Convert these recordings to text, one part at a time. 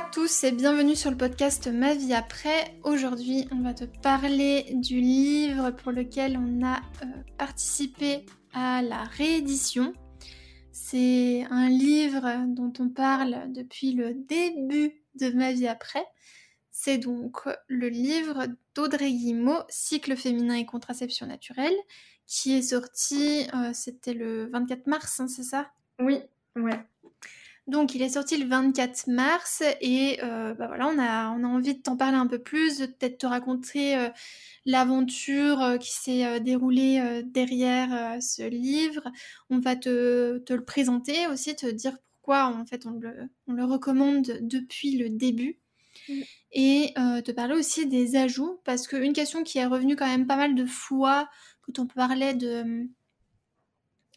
tous et bienvenue sur le podcast Ma vie après. Aujourd'hui, on va te parler du livre pour lequel on a euh, participé à la réédition. C'est un livre dont on parle depuis le début de Ma vie après. C'est donc le livre d'Audrey Guimau, Cycle féminin et contraception naturelle, qui est sorti, euh, c'était le 24 mars, hein, c'est ça? Oui, ouais. Donc il est sorti le 24 mars et euh, bah voilà, on a, on a envie de t'en parler un peu plus, de peut-être te raconter euh, l'aventure euh, qui s'est déroulée derrière ce livre. On va te, te, le présenter aussi, te dire pourquoi en fait on le, on le recommande depuis le début. Mmh. Et te parler aussi des ajouts, parce qu'une question qui est revenue quand même pas mal de fois quand on parlait de,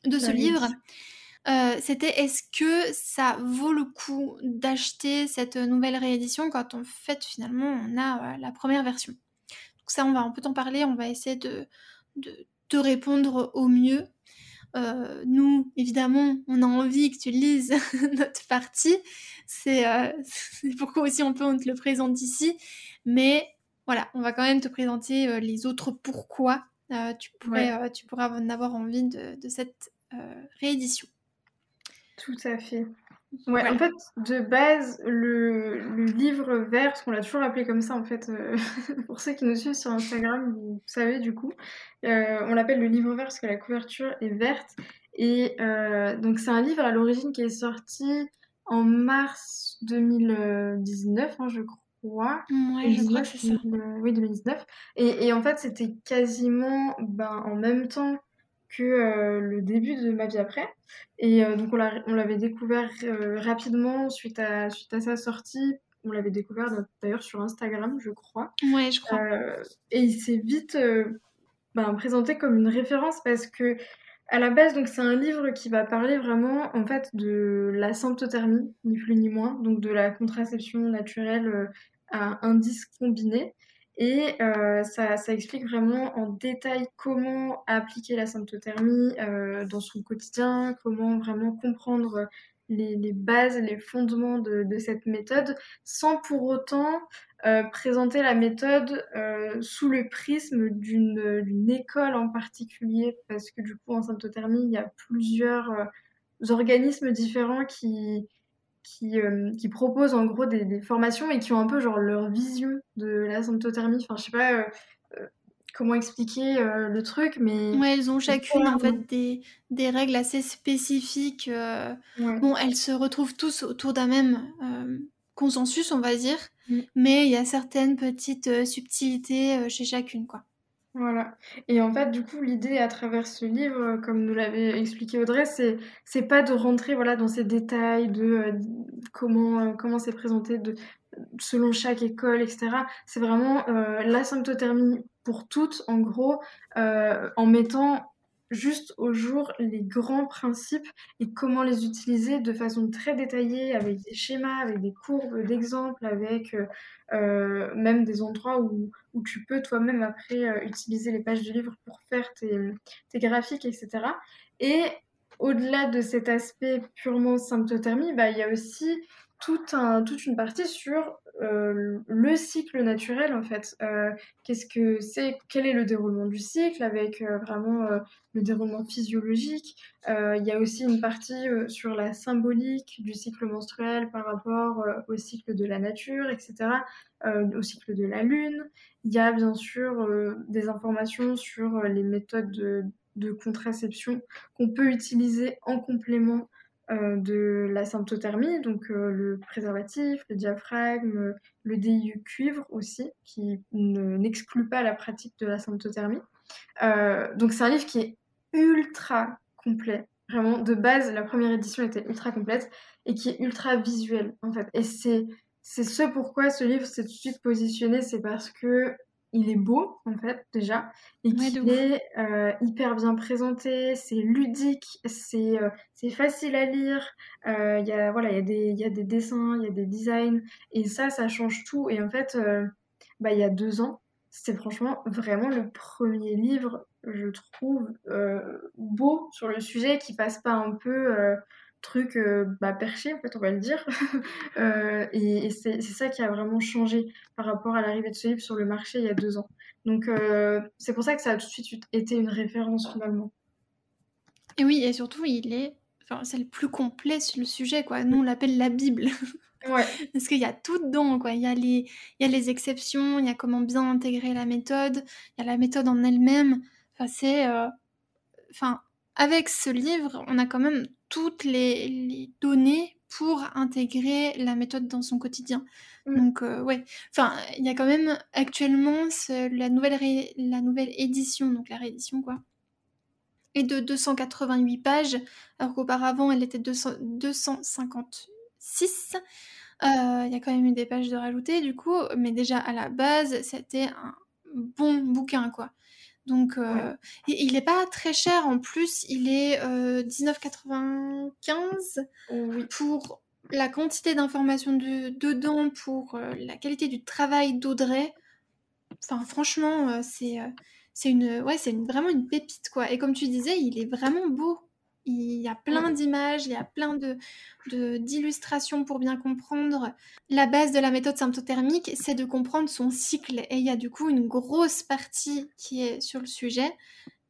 de ce livre, euh, c'était est-ce que ça vaut le coup d'acheter cette nouvelle réédition quand en fait finalement on a euh, la première version? Donc ça on va un peu t'en parler, on va essayer de, te répondre au mieux. Euh, nous, évidemment, on a envie que tu lises notre partie. C'est pourquoi aussi on peut on te le présente ici. Mais voilà, on va quand même te présenter les autres pourquoi tu, pourrais, tu pourras en avoir envie de, de cette réédition. Tout à fait. Ouais, en fait, de base, le, le livre vert, parce qu'on l'a toujours appelé comme ça, en fait, euh, pour ceux qui nous suivent sur Instagram, vous savez du coup, euh, on l'appelle le livre vert parce que la couverture est verte. Et euh, donc, c'est un livre à l'origine qui est sorti en mars 2019, hein, je crois. Ouais, je crois que c'est ça. oui, 2019. Et, et en fait, c'était quasiment ben, en même temps que euh, le début de ma vie après. Et euh, donc on l'avait découvert euh, rapidement suite à, suite à sa sortie. On l'avait découvert d'ailleurs sur Instagram, je crois. Ouais, je crois. et il s'est vite ben, présenté comme une référence parce que à la base, donc c'est un livre qui va parler vraiment en fait de la symptothermie, ni plus ni moins, donc de la contraception naturelle à indice combiné. Et euh, ça, ça, explique vraiment en détail comment appliquer la symptothermie euh, dans son quotidien, comment vraiment comprendre les, les bases, les fondements de, de, cette méthode, sans pour autant euh, présenter la méthode euh, sous le prisme d'une école en particulier, parce que du coup en symptothermie, il y a plusieurs euh, organismes différents qui, qui, euh, qui proposent en gros des, des, formations et qui ont un peu genre leur vision de la symptothermie. Enfin, je sais pas euh, euh comment expliquer euh, le truc, mais... Ouais, elles ont chacune en fait des, des, règles assez spécifiques. Ouais. Bon, elles se retrouvent tous autour d'un même consensus, on va dire, mm. mais il y a certaines petites subtilités chez chacune, quoi. Voilà. Et en fait, du coup, l'idée à travers ce livre, comme nous l'avait expliqué Audrey, c'est c'est pas de rentrer voilà dans ces détails de euh, comment euh, comment c'est présenté de selon chaque école, etc. C'est vraiment euh, la symptothermie pour toutes, en gros, euh, en mettant juste au jour les grands principes et comment les utiliser de façon très détaillée avec des schémas, avec des courbes d'exemples, avec euh, euh, même des endroits où, où tu peux toi-même après euh, utiliser les pages du livre pour faire tes, tes graphiques, etc. Et au-delà de cet aspect purement symptothermie, bah, il y a aussi un, toute une partie sur euh, le cycle naturel en fait. Euh, qu'est-ce que c'est Quel est le déroulement du cycle avec euh, vraiment le déroulement physiologique? Il y a aussi une partie sur la symbolique du cycle menstruel par rapport au cycle de la nature, etc. au cycle de la lune. Il y a bien sûr des informations sur les méthodes de, contraception qu'on peut utiliser en complément de la symptothermie, donc euh, le préservatif, le diaphragme, le DIU cuivre aussi, qui n'exclut pas la pratique de la symptothermie. Euh, donc c'est un livre qui est ultra complet. Vraiment, de base, la première édition était ultra complète et qui est ultra visuel en fait. Et c'est c'est ce pourquoi ce livre s'est tout de suite positionné, c'est parce que il est beau en fait déjà et ouais, qu'il est euh, hyper bien présenté, c'est ludique, c'est euh, c'est facile à lire, euh, il y a voilà il y a des il y a des dessins, il y a des designs et ça ça change tout et en fait bah il y a deux ans c'était franchement vraiment le premier livre je trouve beau sur le sujet qui passe pas un peu truc bah, perché, en fait, on va le dire. et, c'est ça qui a vraiment changé par rapport à l'arrivée de ce livre sur le marché il y a deux ans. Donc c'est pour ça que ça a tout de suite été une référence finalement. Et oui, et surtout, il est, enfin, c'est le plus complet sur le sujet, quoi. Nous, on l'appelle la Bible. Ouais. Parce qu'il y a tout dedans, quoi. Il y a les, il y a les exceptions, il y a comment bien intégrer la méthode, il y a la méthode en elle-même. Enfin, c'est, enfin, avec ce livre, on a quand même toutes les, données pour intégrer la méthode dans son quotidien. Mm. Donc, euh, ouais. Enfin, il y a quand même actuellement la, nouvelle la nouvelle édition, donc la réédition, quoi, est de 288 pages, alors qu'auparavant, elle était 200, 256. Euh, il y a quand même eu des pages de rajouter, du coup, mais déjà à la base, c'était un bon bouquin, quoi. Donc, euh, il n'est pas très cher en plus, il est 19,95 euh, pour la quantité d'informations de, dedans, pour euh, la qualité du travail d'Audrey. Enfin, franchement, c'est c'est une, ouais, c'est vraiment une pépite, quoi. Et comme tu disais, il est vraiment beau. Il y a plein d'images, il y a plein de, d'illustrations pour bien comprendre. La base de la méthode symptothermique, c'est de comprendre son cycle. Et il y a du coup une grosse partie qui est sur le sujet.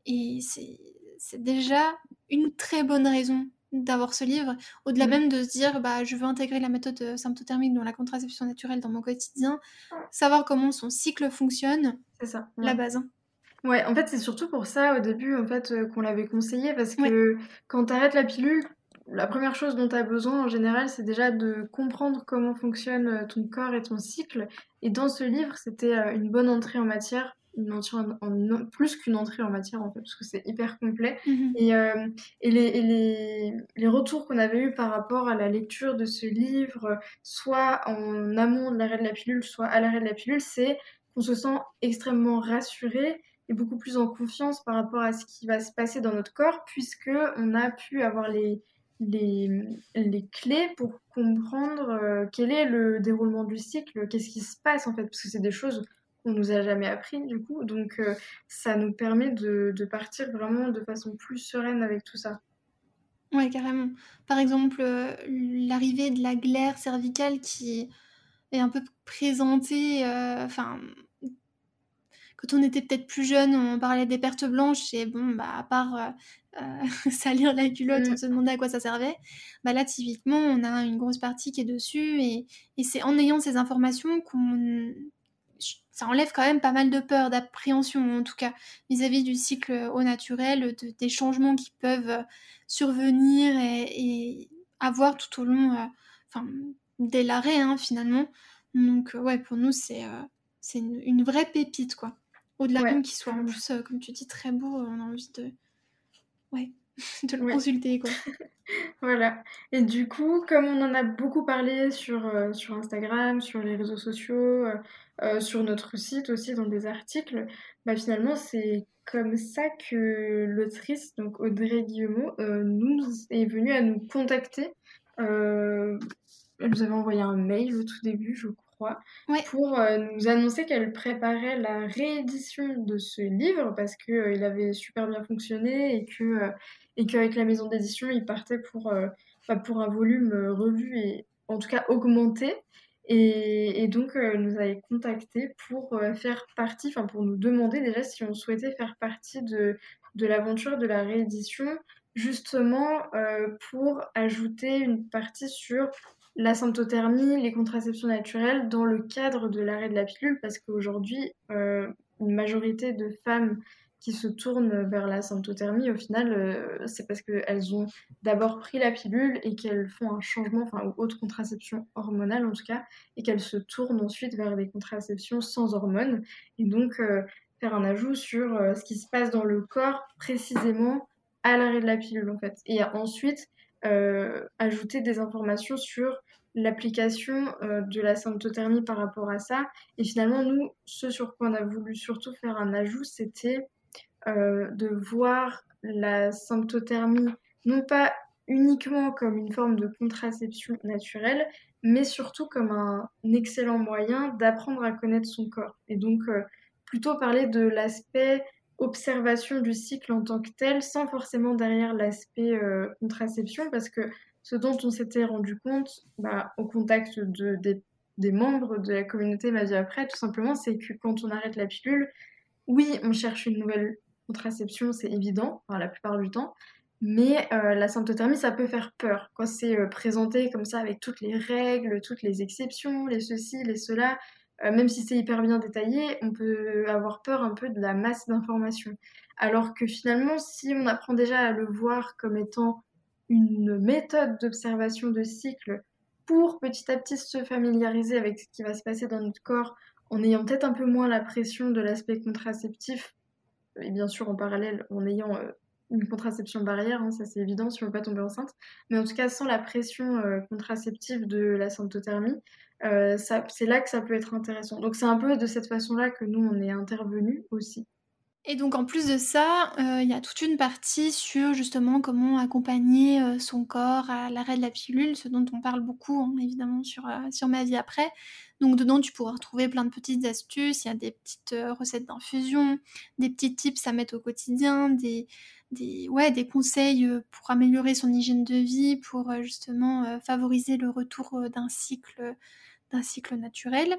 Et c'est, déjà une très bonne raison d'avoir ce livre, au-delà même de se dire bah, je veux intégrer la méthode symptothermique dans la contraception naturelle dans mon quotidien, savoir comment son cycle fonctionne, c'est ça, la base. Ouais, en fait, c'est surtout pour ça, au début, en fait, euh, qu'on l'avait conseillé parce que quand tu arrêtes la pilule, la première chose dont tu as besoin en général, c'est déjà de comprendre comment fonctionne euh, ton corps et ton cycle. Et dans ce livre, c'était euh, une bonne entrée en matière, une entrée en, plus qu'une entrée en matière en fait, parce que c'est hyper complet. Mmh et, et, les, et les, les, retours qu'on avait eus par rapport à la lecture de ce livre, soit en amont de l'arrêt de la pilule, soit à l'arrêt de la pilule, c'est qu'on se sent extrêmement rassuré beaucoup plus en confiance par rapport à ce qui va se passer dans notre corps, puisque on a pu avoir les, les, les clés pour comprendre euh, quel est le déroulement du cycle, qu'est-ce qui se passe en fait, parce que c'est des choses qu'on nous a jamais appris du coup, donc euh, ça nous permet de, de, partir vraiment de façon plus sereine avec tout ça. Ouais, carrément. Par exemple, euh, l'arrivée de la glaire cervicale qui est un peu présentée, enfin, quand on était peut-être plus jeune, on parlait des pertes blanches et bon, bah, à part euh, euh, salir la culotte, on mm. se demandait à quoi ça servait. Bah, là, typiquement, on a une grosse partie qui est dessus et, c'est en ayant ces informations qu'on. Ça enlève quand même pas mal de peur, d'appréhension en tout cas, vis-à-vis du cycle au naturel, des changements qui peuvent survenir et, avoir tout au long, euh, enfin, dès l'arrêt hein, finalement. Donc, ouais, pour nous, c'est c'est une, une, vraie pépite, quoi. Au-delà même qu'il soit en plus, euh, comme tu dis, très beau, on a envie de, ouais, de le consulter. Quoi. voilà. Et du coup, comme on en a beaucoup parlé sur, euh, sur Instagram, sur les réseaux sociaux, euh, sur notre site aussi, dans des articles, bah, finalement, c'est comme ça que l'autrice, donc Audrey Guillemot, nous est venue à nous contacter. elle nous avait envoyé un mail au tout début, je crois pour euh, nous annoncer qu'elle préparait la réédition de ce livre parce qu'il euh, il avait super bien fonctionné et que euh, et qu'avec la maison d'édition, il partait pour, bah, pour un volume revu et en tout cas augmenté. Et, et donc, elle nous avait contacté pour faire partie, enfin pour nous demander déjà si on souhaitait faire partie de, de l'aventure de la réédition, justement pour ajouter une partie sur la symptothermie, les contraceptions naturelles dans le cadre de l'arrêt de la pilule, parce qu'aujourd'hui, euh, une majorité de femmes qui se tournent vers la symptothermie, au final, euh, c'est parce qu'elles ont d'abord pris la pilule et qu'elles font un changement, enfin, ou autre contraception hormonale en tout cas, et qu'elles se tournent ensuite vers des contraceptions sans hormones. Et donc, euh, faire un ajout sur ce qui se passe dans le corps précisément à l'arrêt de la pilule, en fait. Et ensuite, ajouter des informations sur l'application euh, de la symptothermie par rapport à ça. Et finalement, nous, ce sur quoi on a voulu surtout faire un ajout, c'était euh, de voir la symptothermie non pas uniquement comme une forme de contraception naturelle, mais surtout comme un excellent moyen d'apprendre à connaître son corps. Et donc, plutôt parler de l'aspect observation du cycle en tant que tel, sans forcément derrière l'aspect euh, contraception, parce que ce dont on s'était rendu compte bah, au contact de, des, membres de la communauté Ma vie après, tout simplement, c'est que quand on arrête la pilule, oui, on cherche une nouvelle contraception, c'est évident, la plupart du temps, mais euh, la symptothermie, ça peut faire peur quand c'est euh, présenté comme ça avec toutes les règles, toutes les exceptions, les ceci, les cela. Euh, même si c'est hyper bien détaillé, on peut avoir peur un peu de la masse d'informations. Alors que finalement, si on apprend déjà à le voir comme étant une méthode d'observation de cycle pour petit à petit se familiariser avec ce qui va se passer dans notre corps en ayant peut-être un peu moins la pression de l'aspect contraceptif et bien sûr en parallèle en ayant une contraception barrière, hein, ça c'est évident si on ne veut pas tomber enceinte, mais en tout cas sans la pression euh, contraceptive de la symptothermie, euh, c'est là que ça peut être intéressant. Donc c'est un peu de cette façon-là que nous on est intervenus aussi. Et donc en plus de ça, euh, il y a toute une partie sur justement comment accompagner son corps à l'arrêt de la pilule, ce dont on parle beaucoup hein, évidemment sur, sur ma vie après. Donc dedans tu pourras retrouver plein de petites astuces, il y a des petites recettes d'infusion, des petits tips à mettre au quotidien, des, des, ouais, des conseils euh, pour améliorer son hygiène de vie, pour euh, justement euh, favoriser le retour d'un cycle, d'un cycle naturel.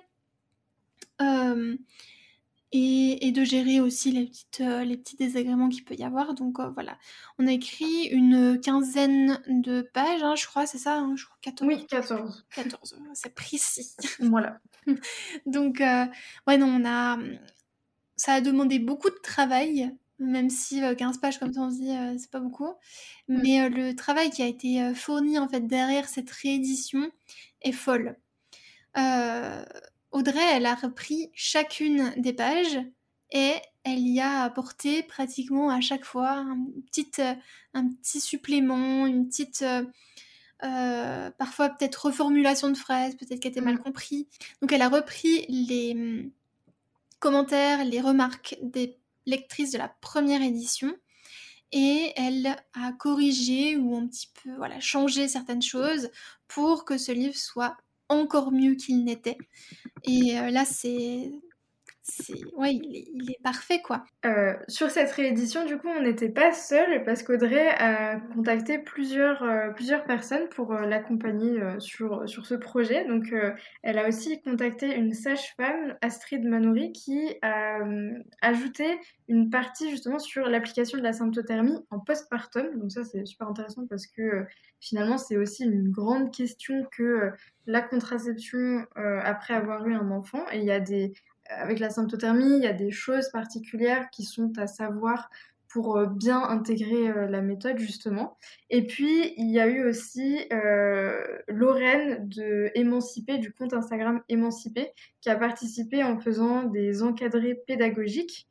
Et, de gérer aussi les, petites, les petits désagréments qu'il peut y avoir. Donc voilà, on a écrit une quinzaine de pages, hein, je crois, c'est ça hein, je crois 14. Oui, 14. 14, c'est précis. voilà. Donc, ouais, non, on a... Ça a demandé beaucoup de travail, même si 15 euh, pages comme ça on se dit euh, c'est pas beaucoup. Mm. Mais euh, le travail qui a été fourni en fait derrière cette réédition est folle. Audrey, elle a repris chacune des pages et elle y a apporté pratiquement à chaque fois un petit, un petit supplément, une petite... parfois peut-être reformulation de phrases, peut-être qu'elle était mal mm. compris. Donc elle a repris les hum, commentaires, les remarques des lectrice de la première édition et elle a corrigé ou un petit peu voilà, changé certaines choses pour que ce livre soit encore mieux qu'il n'était. Et euh, là, c'est ouais, il est, parfait quoi. Euh, sur cette réédition, du coup, on n'était pas seul parce qu'Audrey a contacté plusieurs, euh, plusieurs personnes pour euh, l'accompagner sur, sur ce projet. Donc, elle a aussi contacté une sage-femme, Astrid Manori, qui a ajouté une partie justement sur l'application de la symptothermie en postpartum. Donc, ça, c'est super intéressant parce que finalement, c'est aussi une grande question que la contraception après avoir eu un enfant. Et il y a des avec la symptothermie, il y a des choses particulières qui sont à savoir pour euh, bien intégrer euh, la méthode justement. Et puis il y a eu aussi euh, Lorraine de Émancipé, du compte Instagram Émancipé, qui a participé en faisant des encadrés pédagogiques,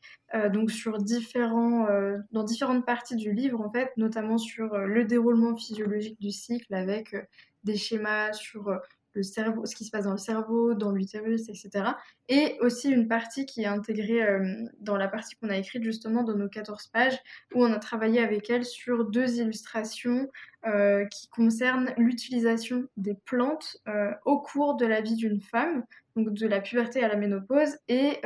donc sur différents, dans différentes parties du livre en fait, notamment sur le déroulement physiologique du cycle avec des schémas sur le cerveau, ce qui se passe dans le cerveau, dans l'utérus, etc. Et aussi une partie qui est intégrée euh, dans la partie qu'on a écrite justement dans nos 14 pages, où on a travaillé avec elle sur deux illustrations euh, qui concernent l'utilisation des plantes euh, au cours de la vie d'une femme, donc de la puberté à la ménopause, et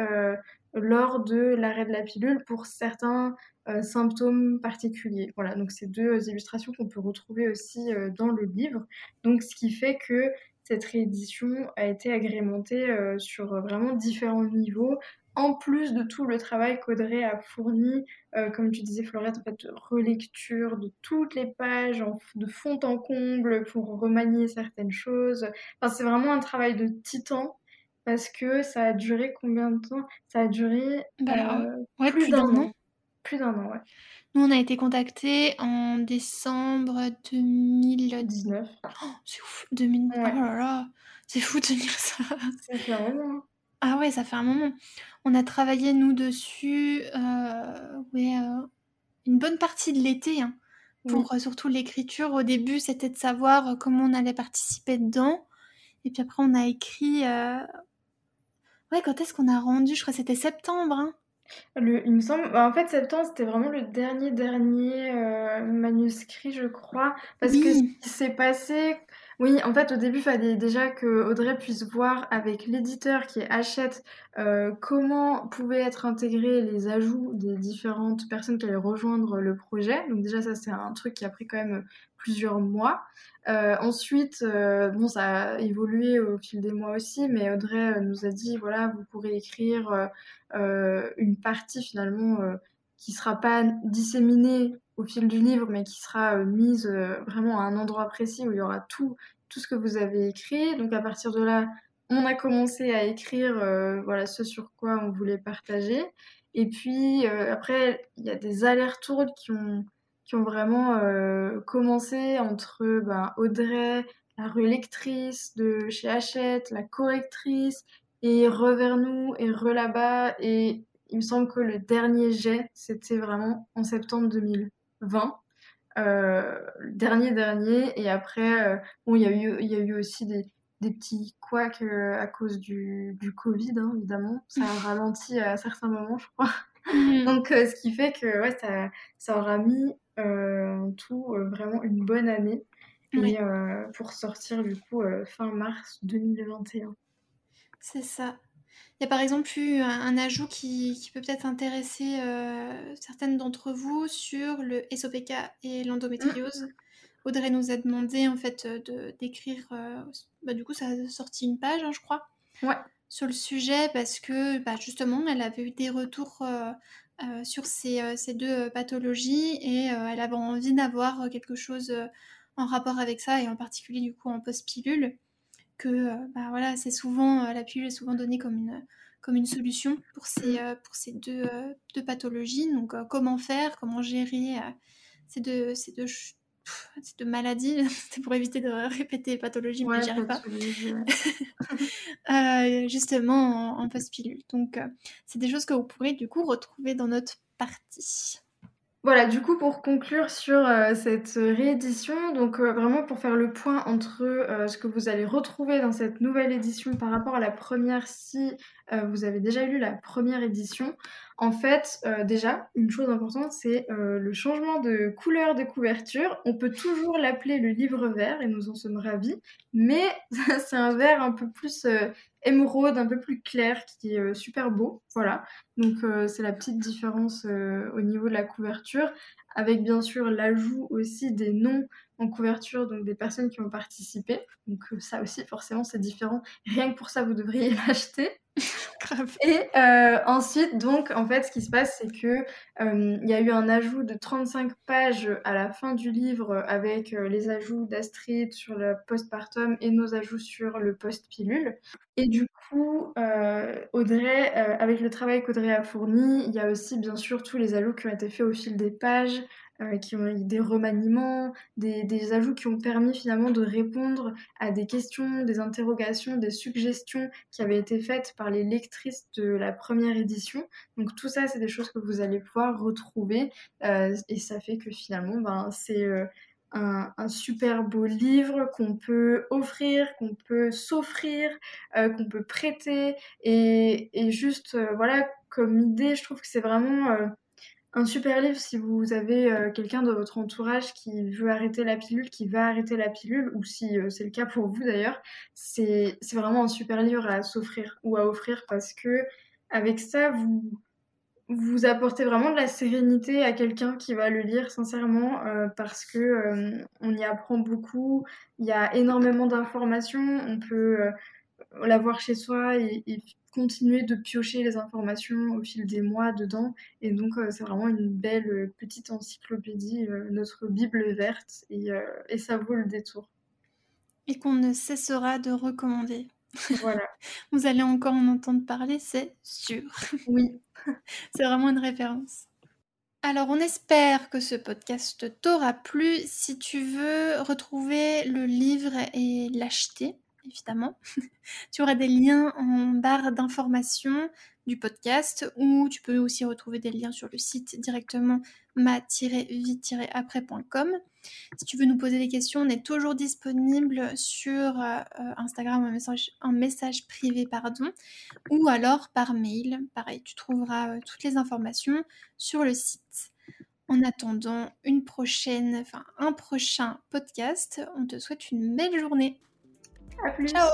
lors de l'arrêt de la pilule pour certains symptômes particuliers. Voilà, donc c'est deux illustrations qu'on peut retrouver aussi dans le livre. Donc ce qui fait que cette réédition a été agrémentée euh, sur vraiment différents niveaux, en plus de tout le travail qu'Audrey a fourni, euh, comme tu disais Florette, en fait, de relecture de toutes les pages, de fond en comble pour remanier certaines choses. Enfin, c'est vraiment un travail de titan parce que ça a duré combien de temps? Ça a duré bah, euh, plus, d'un an. Plus d'un an, ouais. Nous, on a été contactés en décembre 2019. c'est ouf, 2000... oh là là, c'est fou de tenir ça. Ça fait un moment. Ah ouais, ça fait un moment. On a travaillé, nous, dessus, euh, ouais, euh, une bonne partie de l'été, hein, pour euh, surtout l'écriture. Au début, c'était de savoir comment on allait participer dedans. Et puis après, on a écrit... Ouais, quand est-ce qu'on a rendu? Je crois que c'était septembre. Hein. Le, il me semble, bah, en fait, septembre, c'était vraiment le dernier, dernier euh, manuscrit, je crois. Parce que ce qui s'est passé, oui, en fait, au début, il fallait déjà que Audrey puisse voir avec l'éditeur qui achète euh, comment pouvaient être intégrés les ajouts des différentes personnes qui allaient rejoindre le projet. Donc déjà, ça, c'est un truc qui a pris quand même plusieurs mois. ensuite, bon, ça a évolué au fil des mois aussi, mais Audrey nous a dit, voilà, vous pourrez écrire une partie finalement qui sera pas disséminée au fil du livre, mais qui sera mise vraiment à un endroit précis où il y aura tout, tout ce que vous avez écrit. Donc à partir de là, on a commencé à écrire voilà ce sur quoi on voulait partager. Et puis après, il y a des allers-retours qui ont, qui ont vraiment commencé entre ben, Audrey, la relectrice de chez Hachette, la correctrice, et re vers nous, et re là-bas. Et il me semble que le dernier jet, c'était vraiment en septembre 2020. Euh, le dernier dernier et après euh, bon il y a eu il y a eu aussi des, des petits couacs euh, à cause du, du Covid hein, évidemment. Ça a ralenti à certains moments je crois. Mhm. donc ce qui fait que ouais ça, ça aura mis en tout vraiment une bonne année. Et pour sortir du coup fin mars 2021 c'est ça il y a par exemple eu un, ajout qui, peut peut-être intéresser euh, certaines d'entre vous sur le SOPK et l'endométriose. Mmh. Audrey nous a demandé en fait de d'écrire. Euh, bah, du coup, ça a sorti une page, hein, je crois, sur le sujet parce que bah, justement, elle avait eu des retours euh, sur ces, ces, deux pathologies et elle avait envie d'avoir quelque chose en rapport avec ça et en particulier du coup en post-pilule que euh, bah, voilà, c'est souvent, euh, la pilule est souvent donnée comme une, comme une solution pour ces, mm. euh, pour ces deux, deux pathologies. Donc, comment faire, comment gérer ces deux, ces deux, ces deux maladies? C'est pour éviter de répéter pathologie, mais j'y arrive pas. justement, en post-pilule. Donc, c'est des choses que vous pourrez du coup retrouver dans notre partie. Voilà, du coup, pour conclure sur euh, cette réédition, donc euh, vraiment pour faire le point entre euh, ce que vous allez retrouver dans cette nouvelle édition par rapport à la première, si vous avez déjà lu la première édition, en fait, déjà, une chose importante, c'est le changement de couleur de couverture. On peut toujours l'appeler le livre vert et nous en sommes ravis, mais c'est un vert un peu plus émeraude, un peu plus clair, qui est super beau. Voilà. Donc c'est la petite différence au niveau de la couverture, avec bien sûr l'ajout aussi des noms en couverture, donc des personnes qui ont participé. Donc ça aussi, forcément, c'est différent. Rien que pour ça, vous devriez l'acheter. Et euh, ensuite, donc, en fait, ce qui se passe, c'est que euh, il y a eu un ajout de 35 pages à la fin du livre avec euh, les ajouts d'Astrid sur le postpartum et nos ajouts sur le post-pilule. Et du coup, Audrey, avec le travail qu'Audrey a fourni, il y a aussi bien sûr tous les ajouts qui ont été faits au fil des pages, euh, qui ont eu des remaniements, des, ajouts qui ont permis finalement de répondre à des questions, des interrogations, des suggestions qui avaient été faites par les lectrices de la première édition. Donc tout ça, c'est des choses que vous allez pouvoir retrouver euh, et ça fait que finalement, ben, c'est euh, un, super beau livre qu'on peut offrir, qu'on peut s'offrir, qu'on peut prêter et, et juste, voilà, comme idée, je trouve que c'est vraiment un super livre si vous avez euh, quelqu'un de votre entourage qui veut arrêter la pilule, qui va arrêter la pilule, ou si euh, c'est le cas pour vous d'ailleurs, c'est vraiment un super livre à s'offrir ou à offrir parce que avec ça, vous, vous apportez vraiment de la sérénité à quelqu'un qui va le lire sincèrement euh, parce que on y apprend beaucoup, il y a énormément d'informations, on peut l'avoir chez soi et, et continuer de piocher les informations au fil des mois dedans. Et donc, euh, c'est vraiment une belle euh, petite encyclopédie, euh, notre Bible verte, et, et, ça vaut le détour. Et qu'on ne cessera de recommander. Voilà. Vous allez encore en entendre parler, c'est sûr. Oui. c'est vraiment une référence. Alors, on espère que ce podcast t'aura plu. Si tu veux retrouver le livre et l'acheter, évidemment. tu auras des liens en barre d'information du podcast ou tu peux aussi retrouver des liens sur le site directement ma-vie-après.com. Si tu veux nous poser des questions, on est toujours disponible sur euh, Instagram en message, message privé pardon, ou alors par mail. Pareil, tu trouveras euh, toutes les informations sur le site. En attendant une prochaine, enfin un prochain podcast, on te souhaite une belle journée. À plus. Ciao